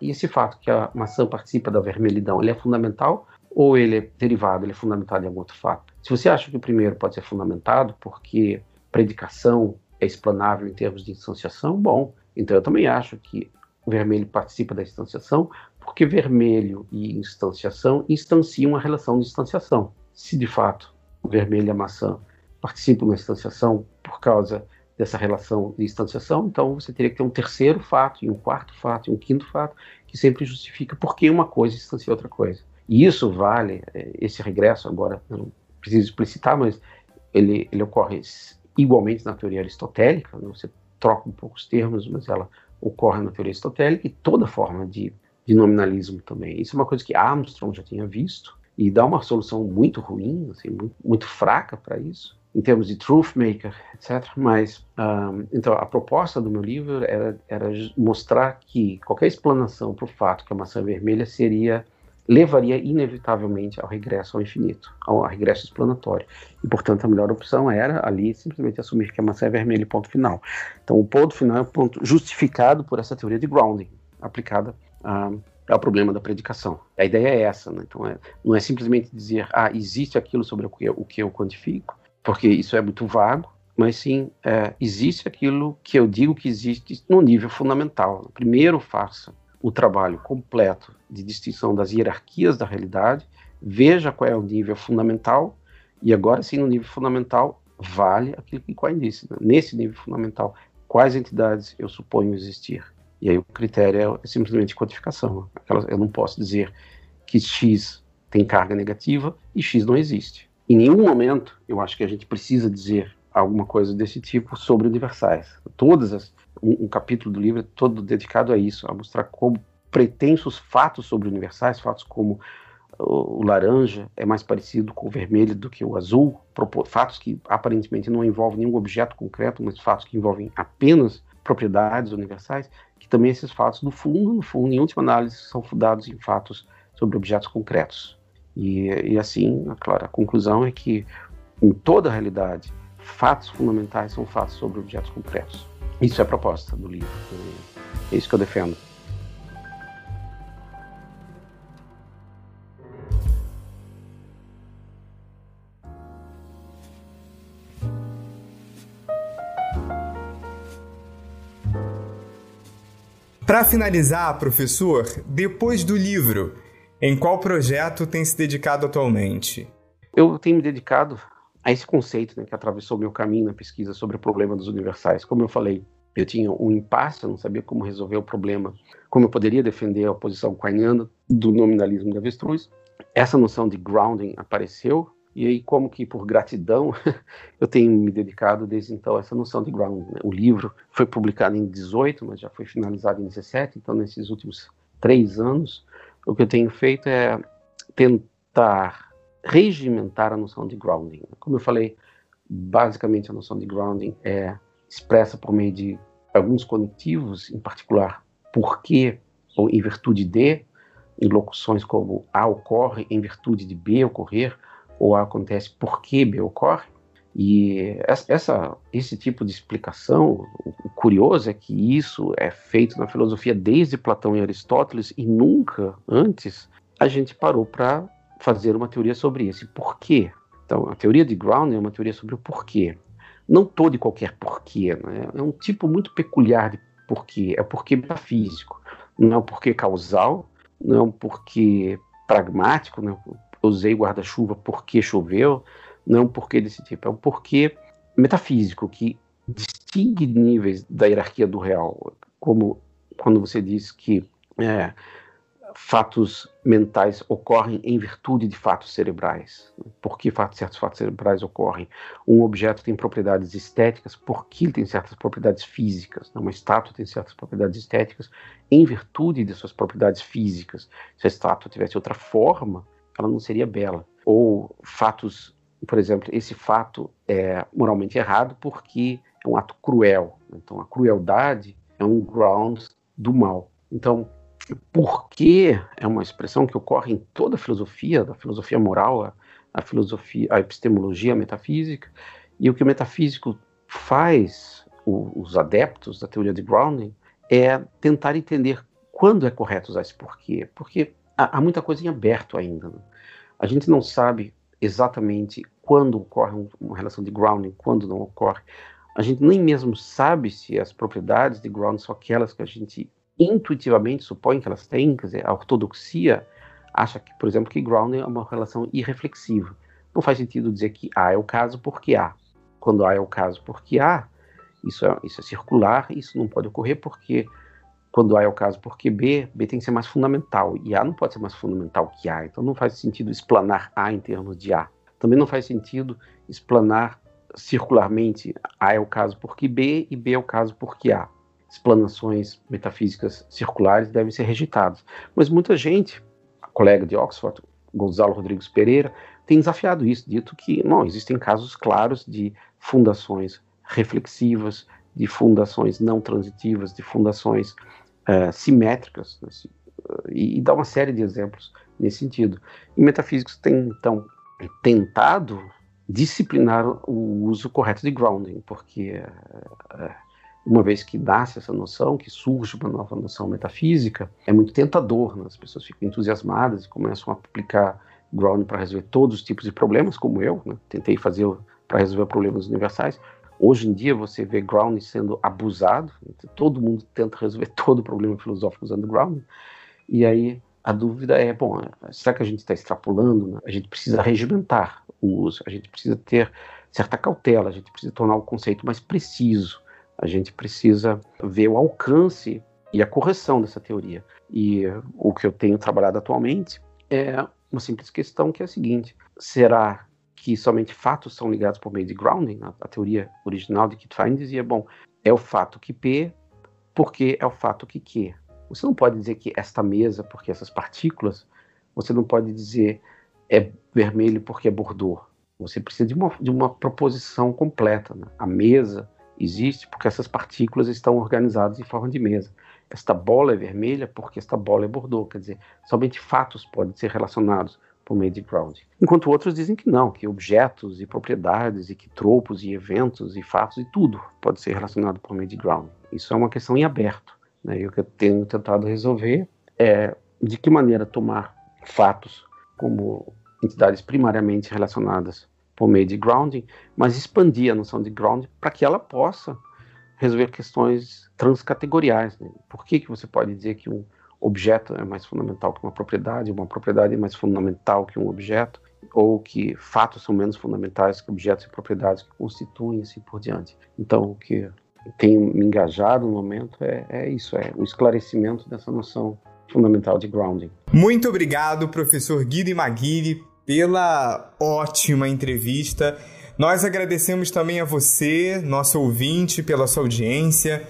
e esse fato que a maçã participa da vermelhidão, ele é fundamental ou ele é derivado, ele é fundamentado em algum outro fato? Se você acha que o primeiro pode ser fundamentado porque predicação é explanável em termos de instanciação, bom. Então eu também acho que o vermelho participa da instanciação, porque vermelho e instanciação instanciam a relação de instanciação. Se de fato o vermelho e a maçã participam da instanciação por causa dessa relação de instanciação, então você teria que ter um terceiro fato, e um quarto fato, e um quinto fato, que sempre justifica por que uma coisa instancia outra coisa. E isso vale, é, esse regresso agora, não preciso explicitar, mas ele, ele ocorre igualmente na teoria aristotélica, né? você troca um pouco os termos, mas ela ocorre na teoria aristotélica e toda forma de, de nominalismo também. Isso é uma coisa que Armstrong já tinha visto e dá uma solução muito ruim, assim, muito, muito fraca para isso, em termos de truth maker, etc. Mas, um, então, a proposta do meu livro era, era mostrar que qualquer explanação para o fato que a maçã vermelha seria levaria inevitavelmente ao regresso ao infinito, ao regresso explanatório. E, portanto, a melhor opção era ali simplesmente assumir que a maçã é vermelha e ponto final. Então, o ponto final é o ponto justificado por essa teoria de grounding, aplicada a problema da predicação. A ideia é essa, né? então é, não é simplesmente dizer, ah, existe aquilo sobre o que, eu, o que eu quantifico, porque isso é muito vago, mas sim, é, existe aquilo que eu digo que existe no nível fundamental. Primeiro faça o trabalho completo de distinção das hierarquias da realidade, veja qual é o nível fundamental, e agora sim, no nível fundamental, vale aquilo que Quine disse. Né? Nesse nível fundamental, quais entidades eu suponho existir? E aí o critério é simplesmente quantificação. eu não posso dizer que X tem carga negativa e X não existe. Em nenhum momento eu acho que a gente precisa dizer alguma coisa desse tipo sobre universais. Todas as, um, um capítulo do livro é todo dedicado a isso, a mostrar como pretensos fatos sobre universais, fatos como o, o laranja é mais parecido com o vermelho do que o azul, fatos que aparentemente não envolvem nenhum objeto concreto, mas fatos que envolvem apenas propriedades universais, que também esses fatos, no fundo, no fundo, em última análise, são fundados em fatos sobre objetos concretos. E, e assim, claro, a conclusão é que, em toda a realidade, fatos fundamentais são fatos sobre objetos concretos. Isso é a proposta do livro. É isso que eu defendo. Para finalizar, professor, depois do livro, em qual projeto tem se dedicado atualmente? Eu tenho me dedicado a esse conceito né, que atravessou meu caminho na pesquisa sobre o problema dos universais. Como eu falei, eu tinha um impasse, eu não sabia como resolver o problema, como eu poderia defender a posição quainiana do nominalismo da avestruz. Essa noção de grounding apareceu e aí, como que por gratidão, eu tenho me dedicado desde então a essa noção de ground. Né? O livro foi publicado em 18, mas já foi finalizado em 17, então nesses últimos três anos, o que eu tenho feito é tentar regimentar a noção de grounding. Como eu falei, basicamente a noção de grounding é expressa por meio de alguns conectivos, em particular porque ou em virtude de, em locuções como A ocorre em virtude de B ocorrer, ou A acontece porque B ocorre. E essa, esse tipo de explicação, o curioso é que isso é feito na filosofia desde Platão e Aristóteles e nunca antes a gente parou para fazer uma teoria sobre esse porquê. Então, a teoria de Ground é uma teoria sobre o porquê. Não todo e qualquer porquê, né? é um tipo muito peculiar de porquê. É o porquê metafísico, não é o porquê causal, não é um porquê pragmático, né? usei guarda-chuva porque choveu, não é um porquê desse tipo, é um porquê metafísico que distingue níveis da hierarquia do real, como quando você diz que é, fatos mentais ocorrem em virtude de fatos cerebrais. Por que fatos, certos fatos cerebrais ocorrem? Um objeto tem propriedades estéticas, porque ele tem certas propriedades físicas. Uma estátua tem certas propriedades estéticas em virtude de suas propriedades físicas. Se a estátua tivesse outra forma, ela não seria bela. Ou fatos, por exemplo, esse fato é moralmente errado porque é um ato cruel. Então, a crueldade é um ground do mal. Então, porque é uma expressão que ocorre em toda a filosofia, da filosofia moral, a, a filosofia, a epistemologia, a metafísica, e o que o metafísico faz, o, os adeptos da teoria de grounding, é tentar entender quando é correto usar esse porquê, porque há, há muita coisa em aberto ainda. Né? A gente não sabe exatamente quando ocorre uma relação de grounding, quando não ocorre. A gente nem mesmo sabe se as propriedades de grounding são aquelas que a gente intuitivamente supõe que elas têm, quer dizer, a ortodoxia acha que, por exemplo, que grounding é uma relação irreflexiva. Não faz sentido dizer que A é o caso porque A. Quando A é o caso porque A, isso é, isso é circular, isso não pode ocorrer porque quando A é o caso porque B, B tem que ser mais fundamental, e A não pode ser mais fundamental que A, então não faz sentido explanar A em termos de A. Também não faz sentido explanar circularmente A é o caso porque B e B é o caso porque A. Explanações metafísicas circulares devem ser rejeitadas. Mas muita gente, a colega de Oxford, Gonzalo Rodrigues Pereira, tem desafiado isso, dito que não existem casos claros de fundações reflexivas, de fundações não transitivas, de fundações uh, simétricas, né, e, e, dá uma série de exemplos nesse sentido. E metafísicos têm, então, tentado disciplinar o uso correto de grounding, porque uh, uma vez que nasce essa noção, que surge uma nova noção metafísica, é muito tentador, né? as pessoas ficam entusiasmadas e começam a aplicar grounding para resolver todos os tipos de problemas, como eu, né? tentei fazer para resolver problemas universais. Hoje em dia você vê grounding sendo abusado, todo mundo tenta resolver todo problema filosófico usando grounding, e aí a dúvida é, bom, será que a gente está extrapolando? Né? A gente precisa regimentar o uso, a gente precisa ter certa cautela, a gente precisa tornar o conceito mais preciso, a gente precisa ver o alcance e a correção dessa teoria. E o que eu tenho trabalhado atualmente é uma simples questão que é a seguinte: será que somente fatos são ligados por meio de grounding? A, teoria original de Kitfine dizia, bom, é o fato que P, porque é o fato que Q. Você não pode dizer que esta mesa, porque essas partículas, você não pode dizer é vermelho porque é bordô. Você precisa de uma, de uma proposição completa. Né? A mesa existe porque essas partículas estão organizadas em forma de mesa. Esta bola é vermelha porque esta bola é bordô. Quer dizer, somente fatos podem ser relacionados por meio de grounding. Enquanto outros dizem que não, que objetos e propriedades e que tropos e eventos e fatos e tudo pode ser relacionado por meio de grounding. Isso é uma questão em aberto. Né? E o que eu tenho tentado resolver é de que maneira tomar fatos como entidades primariamente relacionadas por meio de grounding, mas expandir a noção de grounding para que ela possa resolver questões transcategoriais. Né? Por que, que você pode dizer que um objeto é mais fundamental que uma propriedade, uma propriedade é mais fundamental que um objeto, ou que fatos são menos fundamentais que objetos e propriedades que constituem assim por diante. Então, o que tenho me engajado no momento é, é isso, é o esclarecimento dessa noção fundamental de grounding. Muito obrigado, professor Guido Maguire, pela ótima entrevista. Nós agradecemos também a você, nosso ouvinte, pela sua audiência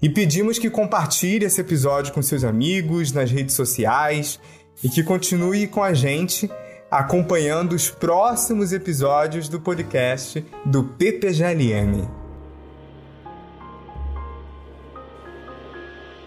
e pedimos que compartilhe esse episódio com seus amigos nas redes sociais e que continue com a gente acompanhando os próximos episódios do podcast do PPGLM.